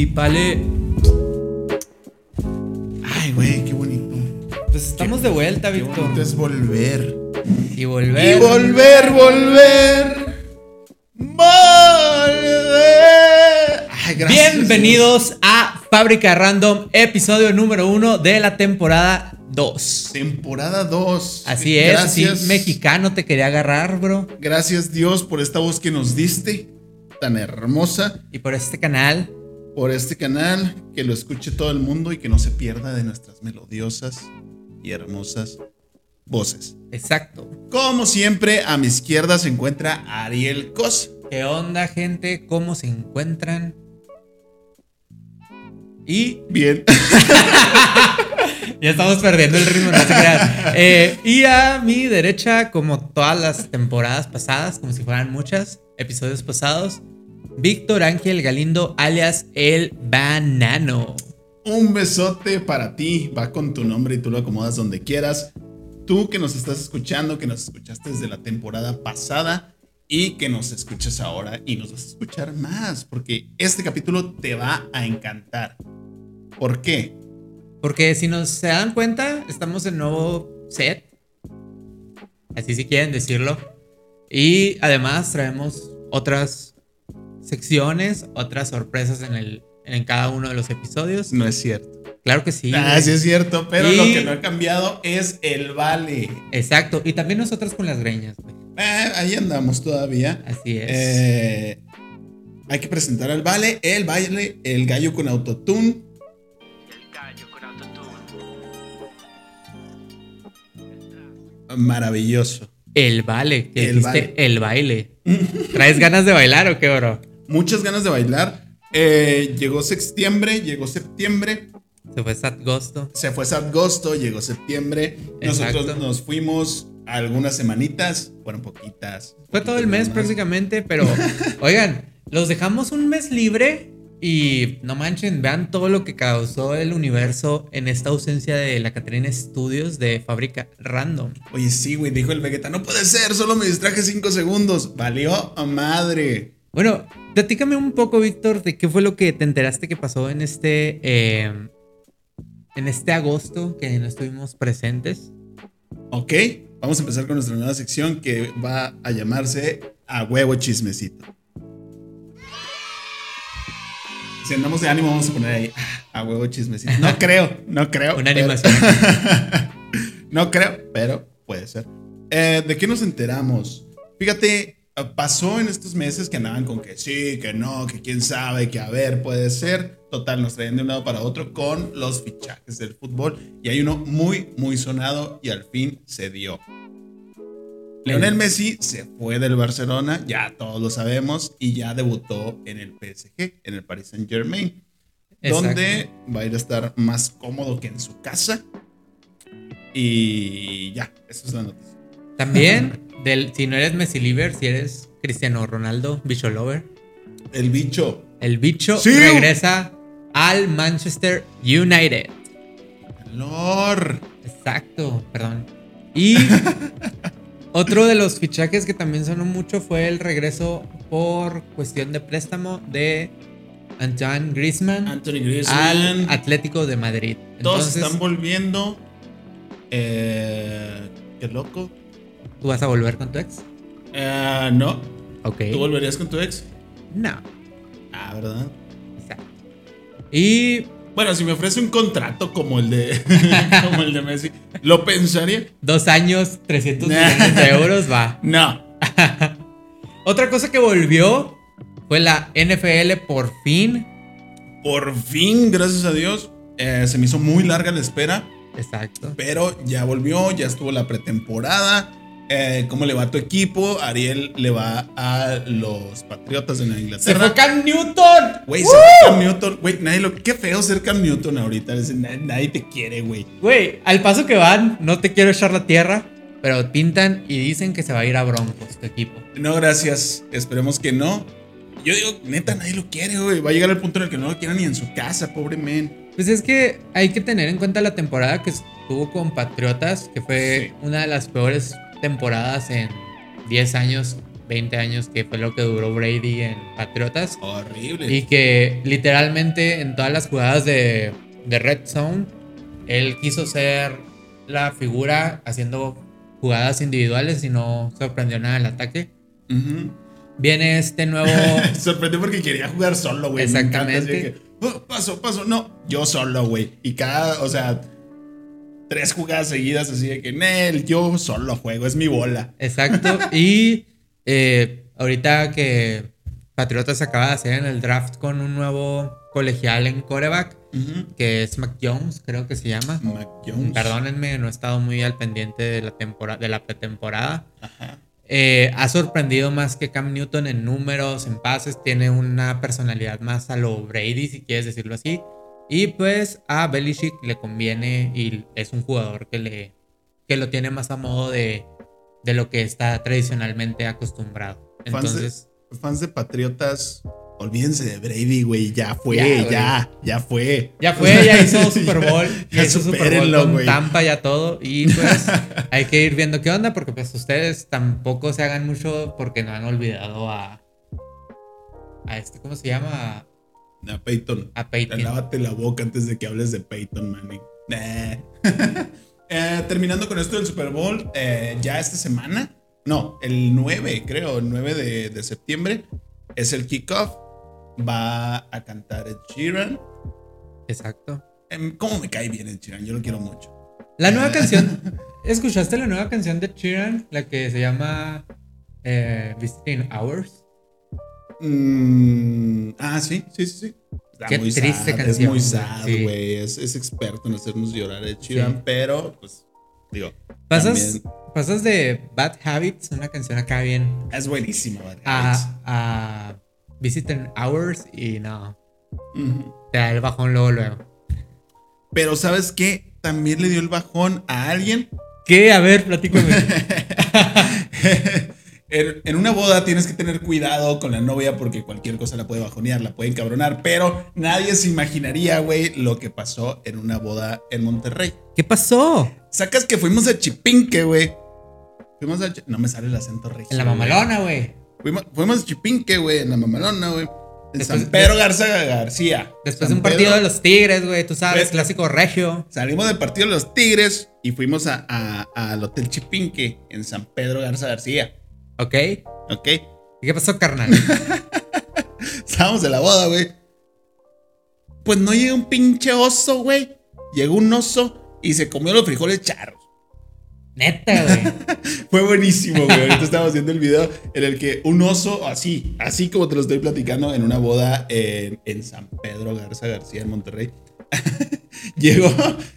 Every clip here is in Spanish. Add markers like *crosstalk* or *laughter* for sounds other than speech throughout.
Y vale. Ay, güey, qué bonito. Pues estamos de vuelta, Qué Víctor. bonito es volver. Y volver. Y volver, volver. Volver. Ay, gracias. Bienvenidos a Fábrica Random, episodio número uno de la temporada 2. Temporada 2. Así es, Gracias. así mexicano te quería agarrar, bro. Gracias Dios por esta voz que nos diste, tan hermosa, Y por este canal, por este canal, que lo escuche todo el mundo y que no se pierda de nuestras melodiosas y hermosas voces. exacto. Como siempre, a mi izquierda se encuentra Ariel Cos. ¿Qué onda, gente? ¿Cómo se encuentran? Y Bien. *laughs* ya estamos perdiendo el ritmo, no se crean. Eh, y a mi derecha, como todas las temporadas pasadas, como si fueran muchas, episodios pasados, Víctor Ángel Galindo, alias El Banano. Un besote para ti, va con tu nombre y tú lo acomodas donde quieras. Tú que nos estás escuchando, que nos escuchaste desde la temporada pasada y que nos escuchas ahora y nos vas a escuchar más, porque este capítulo te va a encantar. ¿Por qué? Porque si nos se dan cuenta, estamos en nuevo set. Así si quieren decirlo. Y además traemos otras secciones, otras sorpresas en, el, en cada uno de los episodios. No es cierto. Claro que sí. ah, sí es cierto, pero Y- lo que no ha cambiado es el vale. Exacto. Y también nosotros con las greñas. güey. Eh, ahí andamos todavía. Así es. Eh, hay que presentar al vale, el baile, el gallo con autotune. Maravilloso. el vale. Que el dijiste vale. el baile. *laughs* ¿Traes ganas de bailar o qué, bro? Muchas ganas de bailar. Eh, llegó septiembre, llegó septiembre, Se fue Sat Gosto. se fue agosto, llegó septiembre. Nosotros nos fuimos algunas semanitas, fueron poquitas. Fue todo el mes prácticamente, pero *laughs* oigan, los dejamos un mes libre y no manchen, vean todo lo que causó el universo en esta ausencia de la Catrina Studios de Fábrica Random. Oye, sí, güey, dijo el Vegeta, no puede ser, solo me distraje cinco segundos. Valió a madre. Bueno, platícame un poco, Víctor, de qué fue lo que te enteraste que pasó en este, eh, en este agosto que no estuvimos presentes. Ok, vamos a empezar con nuestra nueva sección que va a llamarse A huevo chismecito. Si andamos de ánimo, vamos a poner ahí "Ah, a huevo chismecito. No *laughs* creo, no creo. Una pero- animación. *laughs* no creo, pero puede ser. Eh, ¿De qué nos enteramos? Fíjate, pasó en estos meses que andaban con que sí, que no, que quién sabe, que a ver, puede ser. Total, nos traían de un lado para otro con los fichajes del fútbol. Y hay uno muy, muy sonado y al fin se dio. Lionel Messi se fue del Barcelona, ya todos lo sabemos, y ya debutó en el PSG, en el Paris Saint Germain, donde va a ir a estar más cómodo que en su casa. Y ya, esa es la noticia. También, del, si no eres Messi Liver, si eres Cristiano Ronaldo, Bicho Lover. El bicho. El bicho Sí. regresa al Manchester United. Lord. Exacto, perdón. Y *laughs* otro de los fichajes que también sonó mucho fue el regreso por cuestión de préstamo de Antoine Griezmann Anthony al Griezmann. Atlético de Madrid. Todos Entonces, están volviendo. Eh, qué loco. ¿Tú vas a volver con tu ex? Eh, no. Ok. ¿Tú volverías con tu ex? No. Ah, ¿verdad? Exacto. Y Bueno, si me ofrece un contrato como el de, *laughs* como el de Messi, ¿lo pensaría? dos años, 300 millones de euros, va. *laughs* No. *laughs* Otra cosa que volvió fue la NFL por fin. Por fin, gracias a Dios, eh, se me hizo muy larga la espera, Exacto. pero ya volvió, ya estuvo la pretemporada. Eh, ¿Cómo le va a tu equipo? Ariel le va a los Patriotas de Nueva ¡Se Inglaterra. fue Cam Newton! Güey, ¡Uh! se fue Cam Newton. Güey, nadie lo. Qué feo ser Cam Newton ahorita. Nadie te quiere, güey. Güey, al paso que van, no te quiero echar la tierra, pero pintan y dicen que se va a ir a Broncos, tu equipo. No, gracias. Esperemos que no. Yo digo, neta, nadie lo quiere, güey. Va a llegar el punto en el que no lo quieran ni en su casa, pobre men. Pues es que hay que tener en cuenta la temporada que estuvo con Patriotas, que fue Sí. una de las peores temporadas en 10 años 20 años, que fue lo que duró Brady en Patriotas. Horrible. Y que literalmente en todas las jugadas de, de Red Zone, él quiso ser la figura haciendo jugadas individuales y no sorprendió nada el ataque. Ujú. Viene este nuevo. *laughs* Sorprendió porque quería jugar solo, güey. Exactamente. "Oh, paso, paso. No, yo solo, güey. Y cada, o sea, tres jugadas seguidas así de que, Nel, yo solo juego, es mi bola. Exacto. *laughs* Y eh, ahorita que Patriotas acaba de hacer en el draft con un nuevo colegial en coreback, que es Mac Jones, creo que se llama. Mac Jones. Perdónenme, no he estado muy al pendiente de la, temporada, de la pretemporada. Ajá. Eh, ha sorprendido más que Cam Newton en números, en pases. Tiene una personalidad más a lo Brady, si quieres decirlo así. Y pues a Belichick le conviene y es un jugador que, le, que lo tiene más a modo de, de lo que está tradicionalmente acostumbrado. Fans de- Entonces, Fans de Patriotas, olvídense de Brady, güey. Ya fue, Ya, ya, ya, fue. ya fue, ya hizo Super Bowl. *laughs* Ya ya hizo Super Bowl con güey. Tampa, ya todo. Y pues *laughs* hay que ir viendo qué onda, porque pues ustedes tampoco se hagan mucho porque no han olvidado a. A este, ¿cómo se llama? A Peyton. A Peyton. Lávate la boca antes de que hables de Peyton Manning. *laughs* Eh, terminando con esto del Super Bowl, eh, ya esta semana, no, el 9, creo, el 9 de, de septiembre, es el kickoff. Va a cantar Ed Sheeran. Exacto. Em, ¿Cómo me cae bien Ed Sheeran? Yo lo quiero mucho. La nueva *laughs* canción. ¿Escuchaste la nueva canción de Sheeran? La que se llama eh, Visiting Hours. Mm, ah, sí, sí, sí, sí. Está Qué muy triste sad, canción, Es muy güey, sad, sí. güey. Es, es experto en hacernos llorar Sheeran, Sí. pero, pues, digo. Pasas, también pasas de Bad Habits, una canción acá bien, Es buenísima, Bad Habits. a, a Hours y no. Te da el bajón luego, luego. Pero ¿sabes qué? También le dio el bajón a alguien. ¿Qué? A ver, platícame. *laughs* en, una boda tienes que tener cuidado con la novia porque cualquier cosa la puede bajonear, la puede encabronar. Pero nadie se imaginaría, güey, lo que pasó en una boda en Monterrey. ¿Qué pasó? Sacas que fuimos a Chipinque, güey. Fuimos a... No me sale el acento regio. En la mamalona, güey. Fuimos, fuimos a Chipinque, güey, en la mamalona, güey. En Después- San Pedro Garza García. Después San de un partido Pedro- de los Tigres, güey, tú sabes, clásico regio. Salimos del partido de los Tigres y fuimos a- a- al Hotel Chipinque en San Pedro Garza García. ¿Ok? ¿Ok? ¿Y qué pasó, carnal? *laughs* Estábamos en la boda, güey. Pues no llega un pinche oso, güey. Llegó un oso y se comió los frijoles charros. Neta, güey. *laughs* Fue buenísimo, güey. Ahorita estamos viendo el video en el que un oso, así, así como te lo estoy platicando, en una boda en, en San Pedro Garza García, en Monterrey. *laughs* Llegó,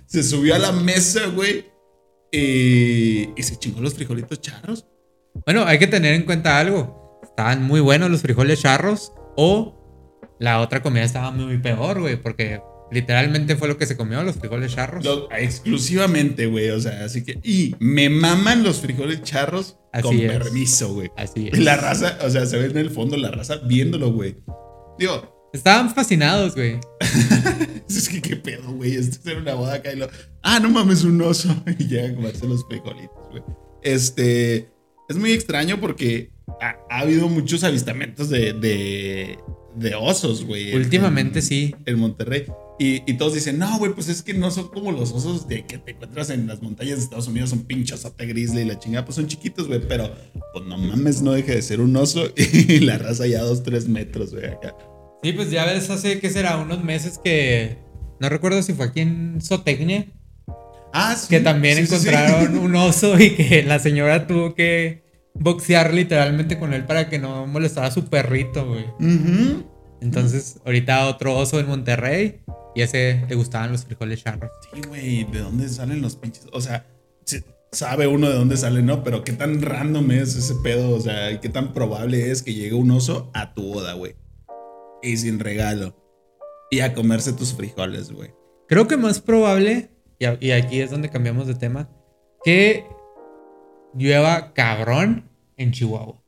se subió a la mesa, güey. Y, y se chingó los frijolitos charros. Bueno, hay que tener en cuenta algo. Estaban muy buenos los frijoles charros o la otra comida estaba muy peor, güey, porque literalmente fue lo que se comió, los frijoles charros. Lo- exclusivamente, güey. O sea, así que. Y me maman los frijoles charros Así con es. permiso, güey. Así es. La raza, o sea, se ve en el fondo la raza viéndolo, güey. Digo, Estaban fascinados, güey. *laughs* es que qué pedo, güey. Esto es en una boda acá y lo. Ah, no mames, un oso. *laughs* Y llega a comerse los frijolitos, güey. Este. Es muy extraño porque ha, ha habido muchos avistamientos de, de, de osos, güey. en- Últimamente en- sí. en Monterrey. Y, y todos dicen, no, güey, pues es que no son como los osos de que te encuentras en las montañas de Estados Unidos, son pinchos ote grizzly y la chingada, pues son chiquitos, güey, pero pues no mames, no deja de ser un oso *laughs* y la raza ya dos, tres metros, güey, acá. Sí, pues ya ves, hace, ¿qué será? Unos meses que... No recuerdo si fue aquí en Zootecnia, Ah, sí. que también sí, sí, sí. encontraron *laughs* un oso y que la señora tuvo que boxear literalmente con él para que no molestara a su perrito, güey. Entonces, ahorita otro oso en Monterrey y ese le gustaban los frijoles charros. Sí, güey, ¿de dónde salen los pinches? O sea, sabe uno de dónde sale, ¿no? Pero qué tan random es ese pedo, o sea, qué tan probable es que llegue un oso a tu boda, güey. Y sin regalo. Y a comerse tus frijoles, güey. Creo que más probable, y, a- y aquí es donde cambiamos de tema, que llueva cabrón en Chihuahua.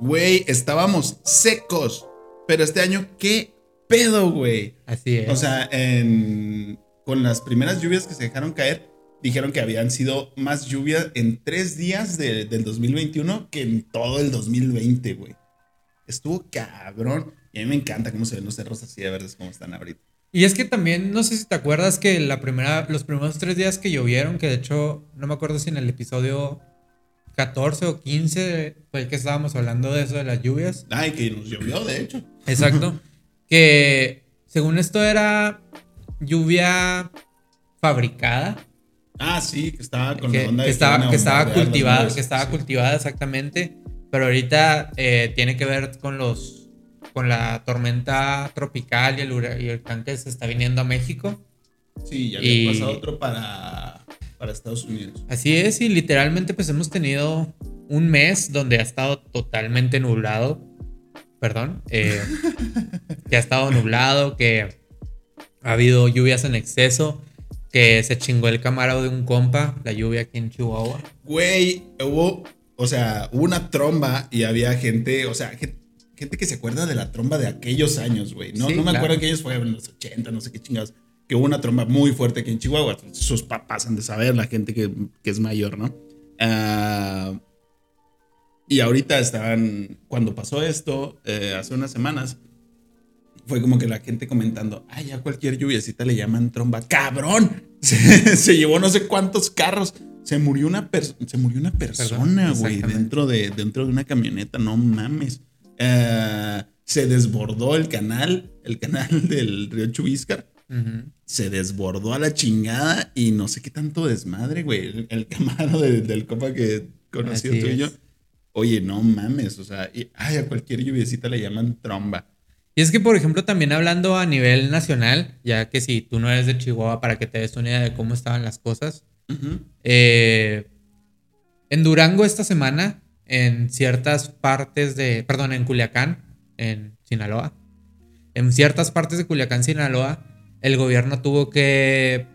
Güey, estábamos secos. Pero este año, ¿qué pedo, güey? Así es. O sea, en- con las primeras lluvias que se dejaron caer, dijeron que habían sido más lluvias en tres días de- del 2021 que en todo el 2020, güey. Estuvo cabrón. Y a mí me encanta cómo se ven los cerros así de verdes como están ahorita. Y es que también, no sé si te acuerdas que la primera, los primeros tres días que llovieron, que de hecho, no me acuerdo si en el episodio 14 o 15 fue el que estábamos hablando de eso de las lluvias. Ay, que nos llovió, de hecho. Exacto. *laughs* que según esto era lluvia fabricada. Ah, sí, que estaba con que, la onda que de estaba, que estaba cultivada, que estaba Sí. cultivada exactamente, pero ahorita eh, tiene que ver con los, con la tormenta tropical y el, huracán que se está viniendo a México. Sí, ya había Y- pasado otro para, para Estados Unidos. Así es, y literalmente pues hemos tenido un mes donde ha estado totalmente nublado, perdón, eh, *laughs* que ha estado nublado, que ha habido lluvias en exceso, que se chingó el camarado de un compa, la lluvia aquí en Chihuahua. Güey, hubo, o sea, hubo una tromba y había gente, o sea, gen- gente que se acuerda de la tromba de aquellos años, güey. No, Sí, no me claro. acuerdo que ellos fueron en los 80, no sé qué chingados. Que hubo una tromba muy fuerte aquí en Chihuahua. Sus papás han de saber, la gente que, que es mayor, ¿no? Ah, y ahorita estaban, cuando pasó esto, eh, hace unas semanas, fue como que la gente comentando, ay, ya cualquier lluviecita le llaman tromba. ¡Cabrón! *laughs* Se, se llevó no sé cuántos carros. Se murió una, per- se murió una persona, güey, dentro de, dentro de una camioneta. No mames. Eh, se desbordó el canal, el canal *laughs* del río Chubiscar. Ujú. Se desbordó a la chingada y no sé qué tanto desmadre, güey. El, el camarada de- del copa que conoció Así tú y yo. Oye, no mames, o sea, y- ay, a cualquier lluviecita le llaman tromba. Y es que, por ejemplo, también hablando a nivel nacional, ya que si tú no eres de Chihuahua, para que te des una idea de cómo estaban las cosas, eh, en Durango esta semana, en ciertas partes de, perdón, en Culiacán, en Sinaloa, en ciertas partes de Culiacán, Sinaloa, el gobierno tuvo que,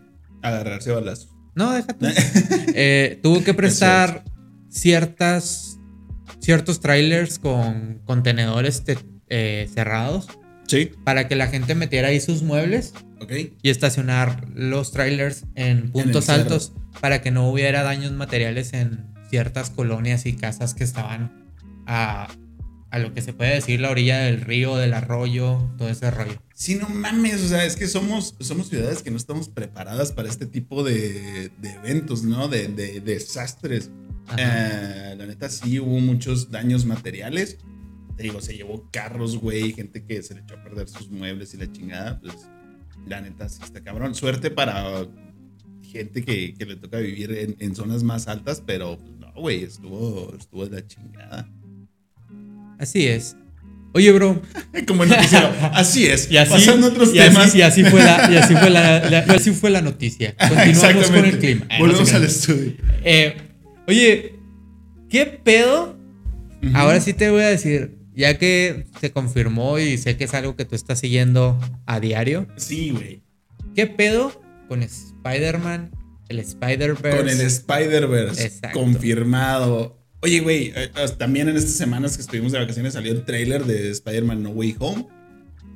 Agarrarse balazos. no, déjate, *laughs* eh, tuvo que prestar ciertas, ciertos trailers con contenedores te- eh, cerrados Sí, para que la gente metiera ahí sus muebles ok. y estacionar los trailers en puntos altos para que no hubiera daños materiales en ciertas colonias y casas que estaban a, a lo que se puede decir la orilla del río, del arroyo, todo ese rollo. Sí, no mames, o sea, es que somos, somos ciudades que no estamos preparadas para este tipo de, de eventos, ¿no? De, de- de desastres. Eh, la neta, sí hubo muchos daños materiales. Te digo, se llevó carros, güey, gente que se le echó a perder sus muebles y la chingada. Pues, la neta, sí está cabrón. Suerte para gente que, que le toca vivir en, en zonas más altas, pero pues, güey, estuvo, estuvo de la chingada. Así es. Oye, bro. *laughs* Como el noticiero. Así es. *laughs* Y así, Pasando otros y así- temas. y así fue la, y así fue la, *laughs* la- así fue la noticia. Continuamos con el clima. No Volvemos al estudio. Eh, oye, ¿qué pedo? Ahora sí te voy a decir, ya que se confirmó y sé que es algo que tú estás siguiendo a diario, Sí, güey. ¿qué pedo con Spider-Man, el Spider-Verse? Con el Spider-Verse. Confirmado. Oye, güey, eh, eh, también en estas semanas que estuvimos de vacaciones salió el trailer de Spider-Man No Way Home.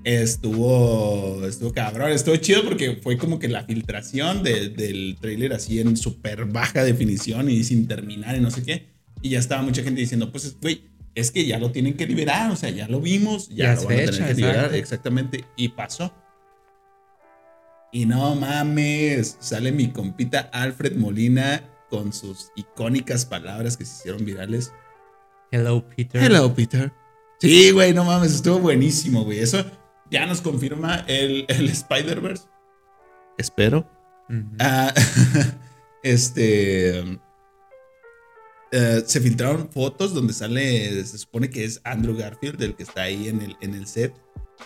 Estuvo, estuvo cabrón, estuvo chido porque fue como que la filtración de- del trailer así en súper baja definición y sin terminar y no sé qué. Y ya estaba mucha gente diciendo, pues, güey, es que ya lo tienen que liberar, o sea, ya lo vimos, ya, Ya lo van a fecha, tener que liberar, exactamente. Y pasó. Y no mames, sale mi compita Alfred Molina con sus icónicas palabras que se hicieron virales. Hello, Peter. Hello, Peter. Sí, güey, no mames, estuvo buenísimo, güey. Eso ya nos confirma el, el Spider-Verse. Espero. Ah, *laughs* este. eh, se filtraron fotos donde sale, se supone que es Andrew Garfield, el que está ahí en el, en el set.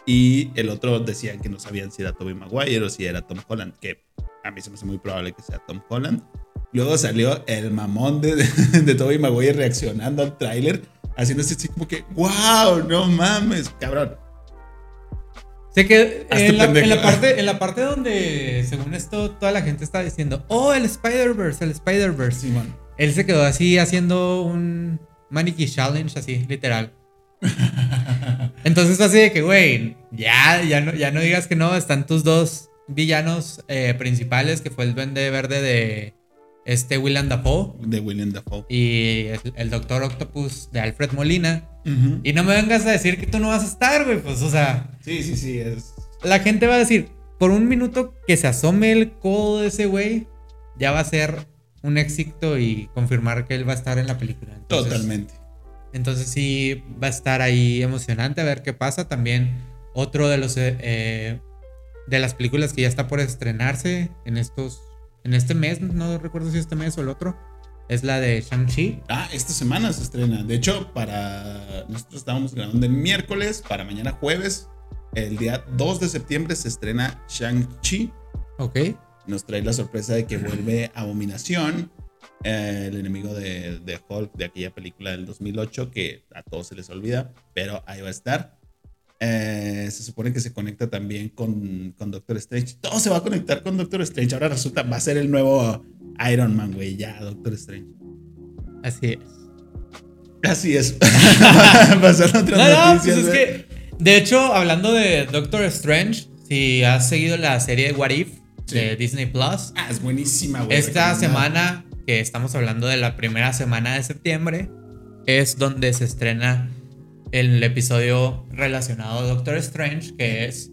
Y el otro decían que no sabían si era Tobey Maguire o si era Tom Holland, que a mí se me hace muy probable que sea Tom Holland. Luego salió el mamón de, *laughs* de Tobey Maguire reaccionando al tráiler, haciéndose así como que, wow, no mames, cabrón. Sé que en la, en la parte, en la parte donde, según esto, toda la gente está diciendo, oh, el Spider-Verse, el Spider-Verse. Simón. Él se quedó así haciendo un maniquí challenge, así, literal. *laughs* Entonces fue así de que, güey, ya, ya no, ya no digas que no, están tus dos villanos eh, principales, que fue el Duende Verde de este William Dafoe. De William Dafoe. Y el, el Doctor Octopus de Alfred Molina. Y no me vengas a decir que tú no vas a estar, güey. Pues, o sea. Sí, sí, sí. Es... La gente va a decir, por un minuto que se asome el codo de ese güey, ya va a ser un éxito y confirmar que él va a estar en la película. Totalmente. Entonces sí va a estar ahí emocionante a ver qué pasa. También otro de los eh, de las películas que ya está por estrenarse en estos en este mes, no recuerdo si este mes o el otro, es la de Shang-Chi. Ah, esta semana se estrena. De hecho, para nosotros estábamos grabando el miércoles, para mañana jueves, el día 2 de septiembre se estrena Shang-Chi. Ok. Nos trae la sorpresa de que vuelve Abominación, eh, el enemigo de, de, Hulk de aquella película del 2008 que a todos se les olvida, pero ahí va a estar. Eh, se supone que se conecta también con, con, Doctor Strange. Todo se va a conectar con Doctor Strange. Ahora resulta, va a ser el nuevo Iron Man, güey. Ya, Doctor Strange. Así es. Así es. *laughs* Otras no. No, pues es que, de hecho, hablando de Doctor Strange, si has seguido la serie de What If de Disney Plus. Ah, es buenísima, güey. Esta semana, que estamos hablando de la primera semana de septiembre, es donde se estrena el episodio relacionado a Doctor Strange, que es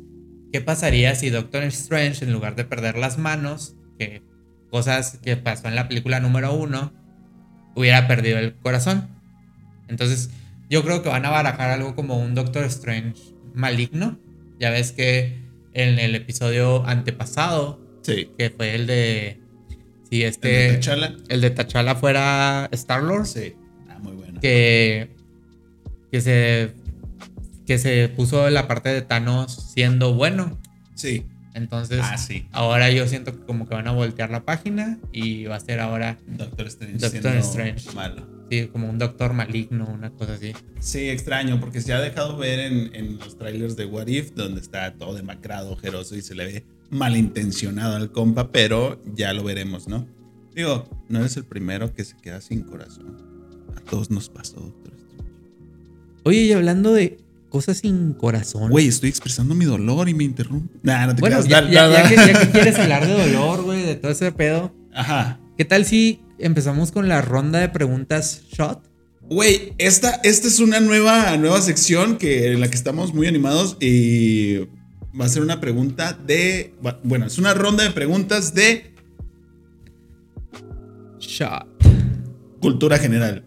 ¿qué pasaría si Doctor Strange, en lugar de perder las manos, que cosas que pasó en la película número uno, hubiera perdido el corazón? Entonces, yo creo que van a barajar algo como un Doctor Strange maligno. Ya ves que en el episodio antepasado, sí. que fue el de. Si este. El de T'Challa. El de T'Challa fuera Star-Lord. Sí. Ah, muy bueno. Que que se, que se puso la parte de Thanos siendo bueno. Sí. Entonces, ah, sí. ahora yo siento que como que van a voltear la página y va a ser ahora Doctor Strange. Doctor Strange. Malo. Sí, como un doctor maligno, una cosa así. Sí, extraño, porque se ha dejado ver en, en los trailers de What If, donde está todo demacrado, ojeroso y se le ve malintencionado al compa, pero ya lo veremos, ¿no? Digo, no eres el primero que se queda sin corazón. A todos nos pasó, Doctor Oye, y hablando de cosas sin corazón. Güey, estoy expresando mi dolor y me interrumpe. Nah, no te bueno, ya, ya, que, quieres hablar de dolor, güey, de todo ese pedo. Ajá. ¿Qué tal si empezamos con la ronda de preguntas shot? Güey, esta, esta es una nueva, nueva sección que, en la que estamos muy animados y va a ser una pregunta de... Bueno, es una ronda de preguntas de... Shot. Cultura general.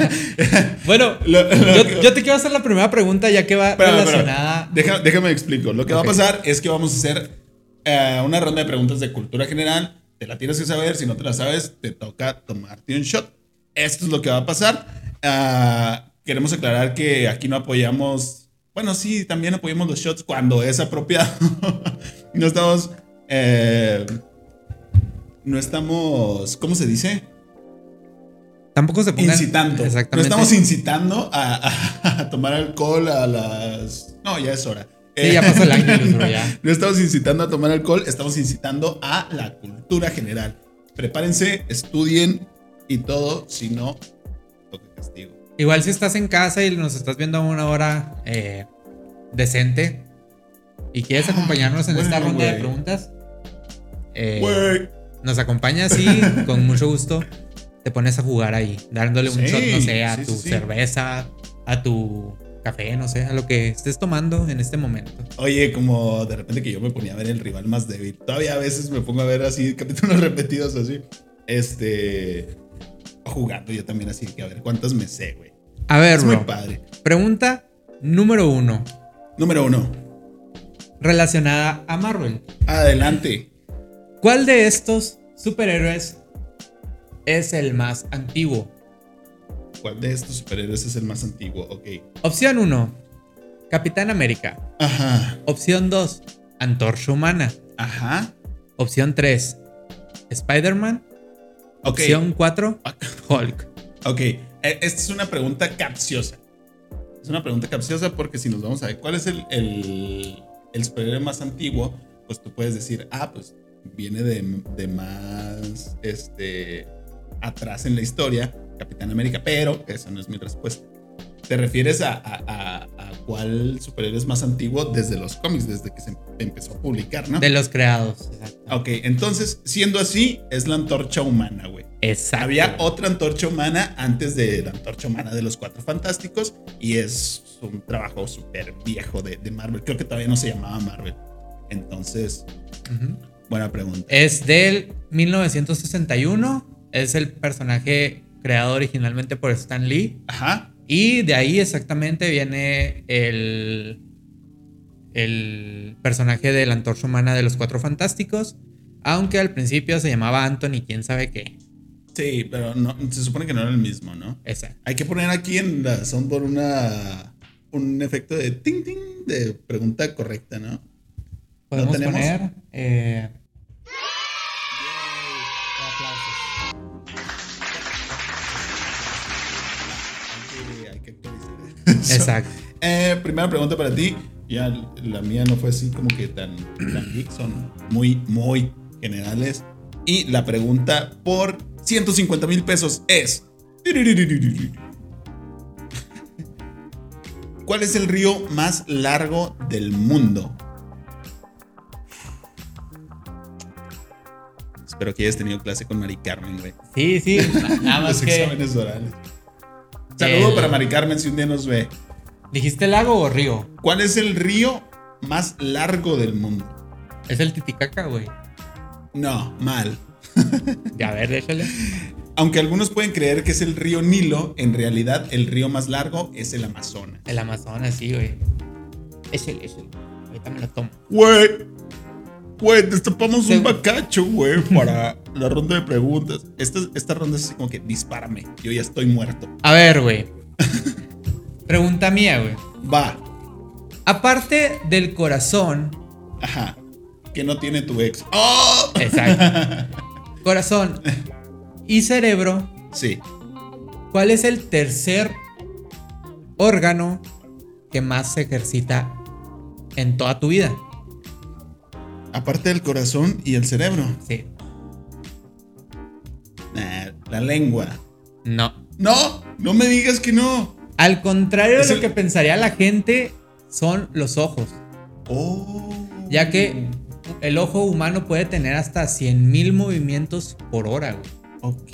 *laughs* bueno, *laughs* yo, te quiero hacer la primera pregunta ya que va relacionada. déjame explico. Lo que va a pasar es que vamos a hacer eh, una ronda de preguntas de cultura general. Te la tienes que saber. Si no te la sabes, te toca tomarte un shot. Esto es lo que va a pasar. Ah, queremos aclarar que aquí no apoyamos. Bueno, sí, también apoyamos los shots cuando es apropiado. *laughs* no estamos. Eh, no estamos. ¿Cómo se dice? Tampoco se pongan... Incitando. Exactamente. No estamos incitando a, tomar alcohol a las... No, ya es hora. Sí, ya pasó el año, ya. *laughs* No estamos incitando a tomar alcohol, estamos incitando a la cultura general. Prepárense, estudien y todo, si no, toque castigo. Igual si estás en casa y nos estás viendo a una hora eh, decente y quieres ah, acompañarnos en esta ronda de preguntas, eh, nos acompañas, sí, *laughs* con mucho gusto te pones a jugar ahí, dándole un shot, no sé, a tu cerveza, a tu café, no sé, a lo que estés tomando en este momento. Oye, como de repente que yo me ponía a ver el rival más débil. Todavía a veces me pongo a ver así *laughs* capítulos repetidos así. Este jugando yo también así que a ver cuántas me sé, güey. A ver, es muy padre. Pregunta número uno. Número uno. Relacionada a Marvel. Adelante. ¿Cuál de estos superhéroes es el más antiguo? ¿Cuál de estos superhéroes es el más antiguo? Ok. Opción 1, Capitán América. Ajá. Opción 2, Antorcha Humana. Ajá. Opción 3, Spider-Man. Opción 4, Hulk. Ok, e, esta es una pregunta capciosa. Es una pregunta capciosa porque si nos vamos a ver cuál es el, el, el superhéroe más antiguo, pues tú puedes decir, ah, pues viene de, de más, este, atrás en la historia, Capitán América, pero esa no es mi respuesta. ¿Te refieres a, cuál superhéroe es más antiguo desde los cómics, desde que se empezó a publicar, ¿no? De los creados. Exacto. Ok, entonces, siendo así, es la antorcha humana, güey. Exacto. Había otra antorcha humana antes de la antorcha humana de los Cuatro Fantásticos y es un trabajo súper viejo de, de Marvel. Creo que todavía no se llamaba Marvel. Entonces, buena pregunta. Es del 1961. Es el personaje creado originalmente por Stan Lee. Ajá. Y de ahí exactamente viene el, el personaje de la antorcha humana de los Cuatro Fantásticos. Aunque al principio se llamaba Anthony, quién sabe qué. Sí, pero no, se supone que no era el mismo, ¿no? Exacto. Hay que poner aquí en la soundboard una, un efecto de ting ting de pregunta correcta, ¿no? Podemos tenemos? poner. eh, eso. Exacto. Eh, primera pregunta para ti. Ya la mía no fue así como que tan, tan geek, son muy, muy generales. Y la pregunta por 150 mil pesos es: ¿Cuál es el río más largo del mundo? Espero que hayas tenido clase con Mari Carmen, güey. Sí, sí. *laughs* Nada más Los que. exámenes orales. Saludo El- para Mari Carmen si un día nos ve. ¿Dijiste lago o río? ¿Cuál es el río más largo del mundo? Es el Titicaca, güey. No, mal. *laughs* Ya, a ver, déjale. Aunque algunos pueden creer que es el río Nilo, en realidad el río más largo es el Amazonas. El Amazonas, sí, güey. Es el, es el. Ahorita me lo tomo. Güey, güey, destapamos un bacacho, güey, para la ronda de preguntas. Esta, esta ronda es así como que dispárame, yo ya estoy muerto. A ver, güey. *laughs* Pregunta mía, güey. Va, Aparte del corazón. ajá, que no tiene tu ex. ¡Oh! Exacto. *laughs* Corazón y cerebro. Sí, ¿Cuál es el tercer órgano que más se ejercita en toda tu vida? Aparte del corazón y el cerebro. Sí. Nah, la lengua. No. No, no me digas que no. Al contrario de Es lo el- que pensaría la gente, son los ojos. Oh. Ya que el ojo humano puede tener hasta 100.000 movimientos por hora, güey. Ok.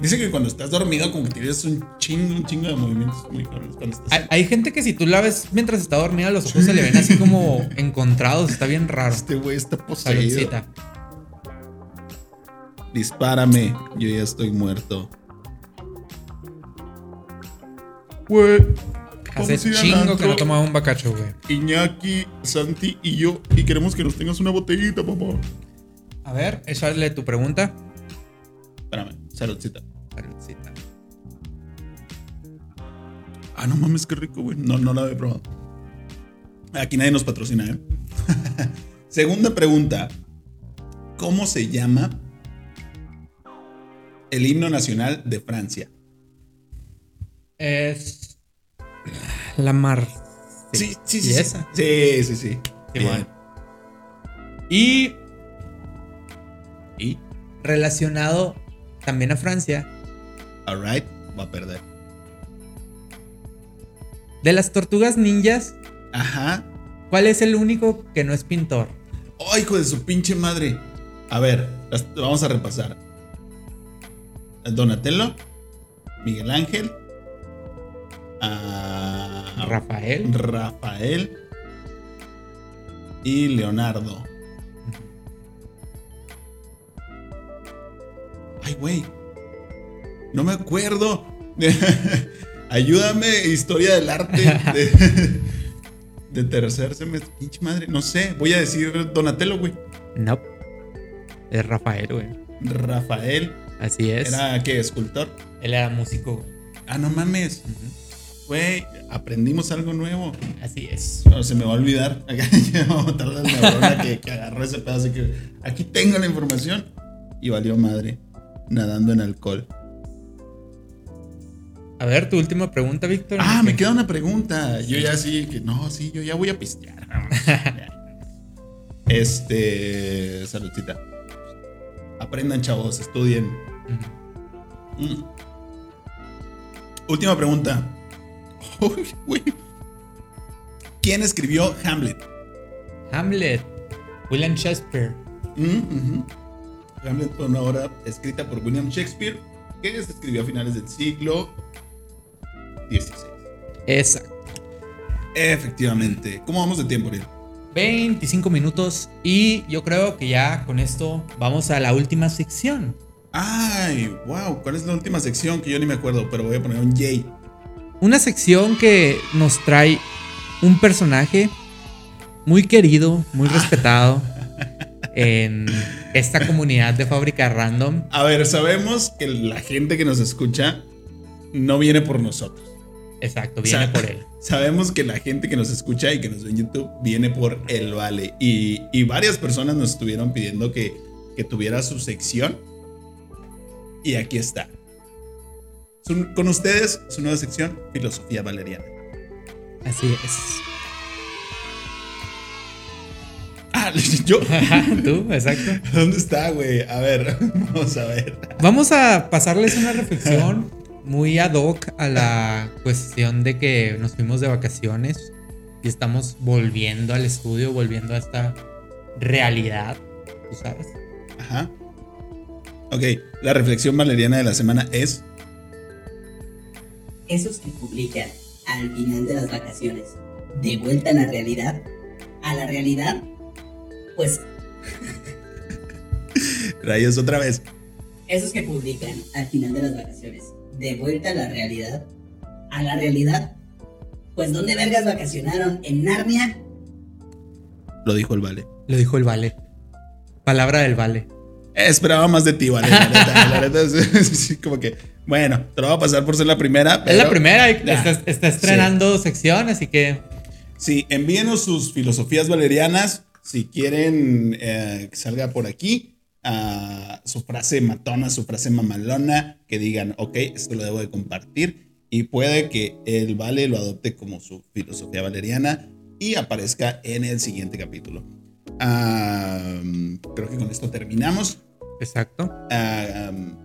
Dice que cuando estás dormido, como que tienes un chingo, un chingo de movimientos muy cuando estás. Hay, hay gente que si tú la ves mientras está dormida, los ojos se le ven así como encontrados. Está bien raro. Este güey está poseído. Saludcita. Dispárame, yo ya estoy muerto. Güey. Hace chingo que no tomaba un bacacho, güey. Iñaki, Santi y yo, y queremos que nos tengas una botellita, papá. A ver, echarle tu pregunta. Espérame, saludcita. Saludcita. Ah, no mames, qué rico, güey. No, no la había probado. Aquí nadie nos patrocina, ¿eh? *laughs* Segunda pregunta. ¿Cómo se llama el himno nacional de Francia? Es. La mar. Sí, sí, ¿Y sí. sí. esa? Sí, sí, sí. Sí, Bien. bueno. Y Y, relacionado también a Francia, alright, va a perder. de las tortugas ninjas, Ajá. ¿cuál es el único que no es pintor? ¡Ay, hijo de su pinche madre! A ver, las- vamos a repasar. Donatello, Miguel Ángel, ah, Rafael. Rafael y Leonardo. Ay, güey. No me acuerdo. *laughs* Ayúdame, historia del arte de, *laughs* de tercer semestre. Pinche madre, no sé. Voy a decir Donatello, güey. No. Es Rafael, güey. Rafael. Así es. ¿Era qué? ¿Escultor? Él era músico. güey. Ah, no mames. Güey, aprendimos algo nuevo. Así es. No, se me va a olvidar. *laughs* Vamos a tardar la neurona que, que agarró ese pedazo. Que aquí tengo la información. Y valió madre. Nadando en alcohol. A ver, tu última pregunta, Víctor. Ah, me queda una pregunta. Yo ya sí, que no, sí, yo ya voy a pistear. *laughs* Este. Saludcita. Aprendan, chavos, estudien. Mm. Última pregunta. *laughs* Uy. ¿Quién escribió Hamlet? Hamlet. William Shakespeare. Mm. Hamlet fue una obra escrita por William Shakespeare que se escribió a finales del siglo XVI. Exacto. Efectivamente. ¿Cómo vamos de tiempo, Ariel? 25 minutos y yo creo que ya con esto vamos a la última sección. Ay, wow. ¿Cuál es la última sección? Que yo ni me acuerdo, pero voy a poner un J. Una sección que nos trae un personaje muy querido, muy respetado en esta comunidad de Fábrica Random. A ver, sabemos que la gente que nos escucha no viene por nosotros. Exacto, viene por él. *laughs* Sabemos que la gente que nos escucha y que nos ve en YouTube viene por el Vale. Y, y varias personas nos estuvieron pidiendo que, que tuviera su sección. Y aquí está. Su- con ustedes, su nueva sección, Filosofía Valeriana. Así es. Ah, *laughs* yo. *laughs* Tú, exacto. ¿Dónde está, güey? A ver, *laughs* vamos a ver. Vamos a pasarles una reflexión muy ad hoc a la cuestión de que nos fuimos de vacaciones y estamos volviendo al estudio, volviendo a esta realidad, tú sabes. Ajá. Ok, la reflexión valeriana de la semana es. Esos que publican al final de las vacaciones, de vuelta a la realidad, a la realidad, pues Rayos otra vez. esos que publican al final de las vacaciones, de vuelta a la realidad, a la realidad, pues ¿dónde vergas vacacionaron? ¿En Narnia? Lo dijo el Vale. Lo dijo el Vale. Palabra del Vale. Esperaba más de ti, Vale. La neta, la *laughs* neta es, como que, bueno, te lo voy a pasar por ser la primera. es la primera, está, está estrenando sección, así que Sí, envíenos sus filosofías valerianas. Si quieren eh, que salga por aquí, ah, su frase matona, su frase mamalona, que digan, ok, esto lo debo de compartir. Y puede que el Vale lo adopte como su filosofía valeriana y aparezca en el siguiente capítulo. Ah, creo que con esto terminamos. exacto. Ah, um,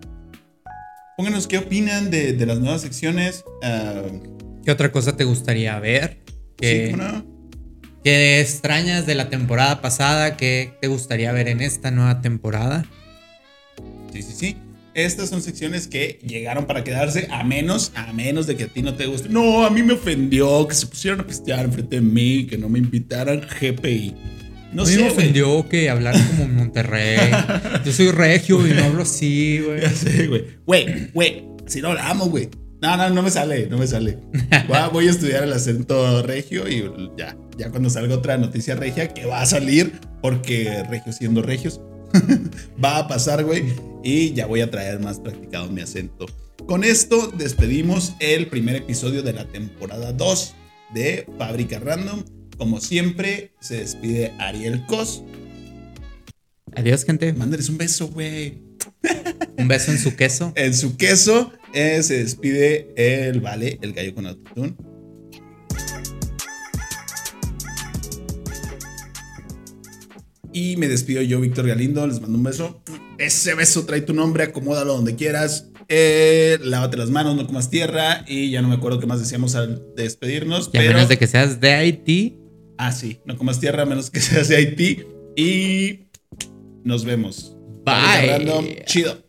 pónganos qué opinan de, de las nuevas secciones. ¿Qué otra cosa te gustaría ver? ¿Qué, sí, ¿cómo no? Qué extrañas de la temporada pasada? ¿Qué te gustaría ver en esta nueva temporada? Sí, sí, sí. Estas son secciones que llegaron para quedarse, a menos, a menos de que a ti no te guste. No, a mí me ofendió que se pusieran a pistear enfrente de mí, que no me invitaran GPI. No a mí sé, me ofendió que hablaran como en Monterrey. *laughs* Yo soy regio y no hablo así, güey. Ya sé, güey. Güey, güey, si no hablamos, güey. No, no, no me sale, no me sale. *laughs* Voy a, estudiar el acento regio y ya, ya cuando salga otra noticia regia que va a salir, porque regio siendo regios, *laughs* va a pasar, güey, y ya voy a traer más practicado mi acento. Con esto despedimos el primer episodio de la temporada 2 de Fábrica Random. Como siempre, se despide Ariel Cos. Adiós, gente. Mándales un beso, güey. Un beso en su queso. *laughs* En su queso eh, se despide el Vale, el gallo con autotune. Y me despido yo, Víctor Galindo. Les mando un beso. Ese beso trae tu nombre, acomódalo donde quieras. Eh, lávate las manos, no comas tierra. Y ya no me acuerdo qué más decíamos al despedirnos. Y a pero... menos de que seas de Haití. Ah, sí, no comas tierra a menos que *laughs* seas de Haití. Y nos vemos. Bye. Chido.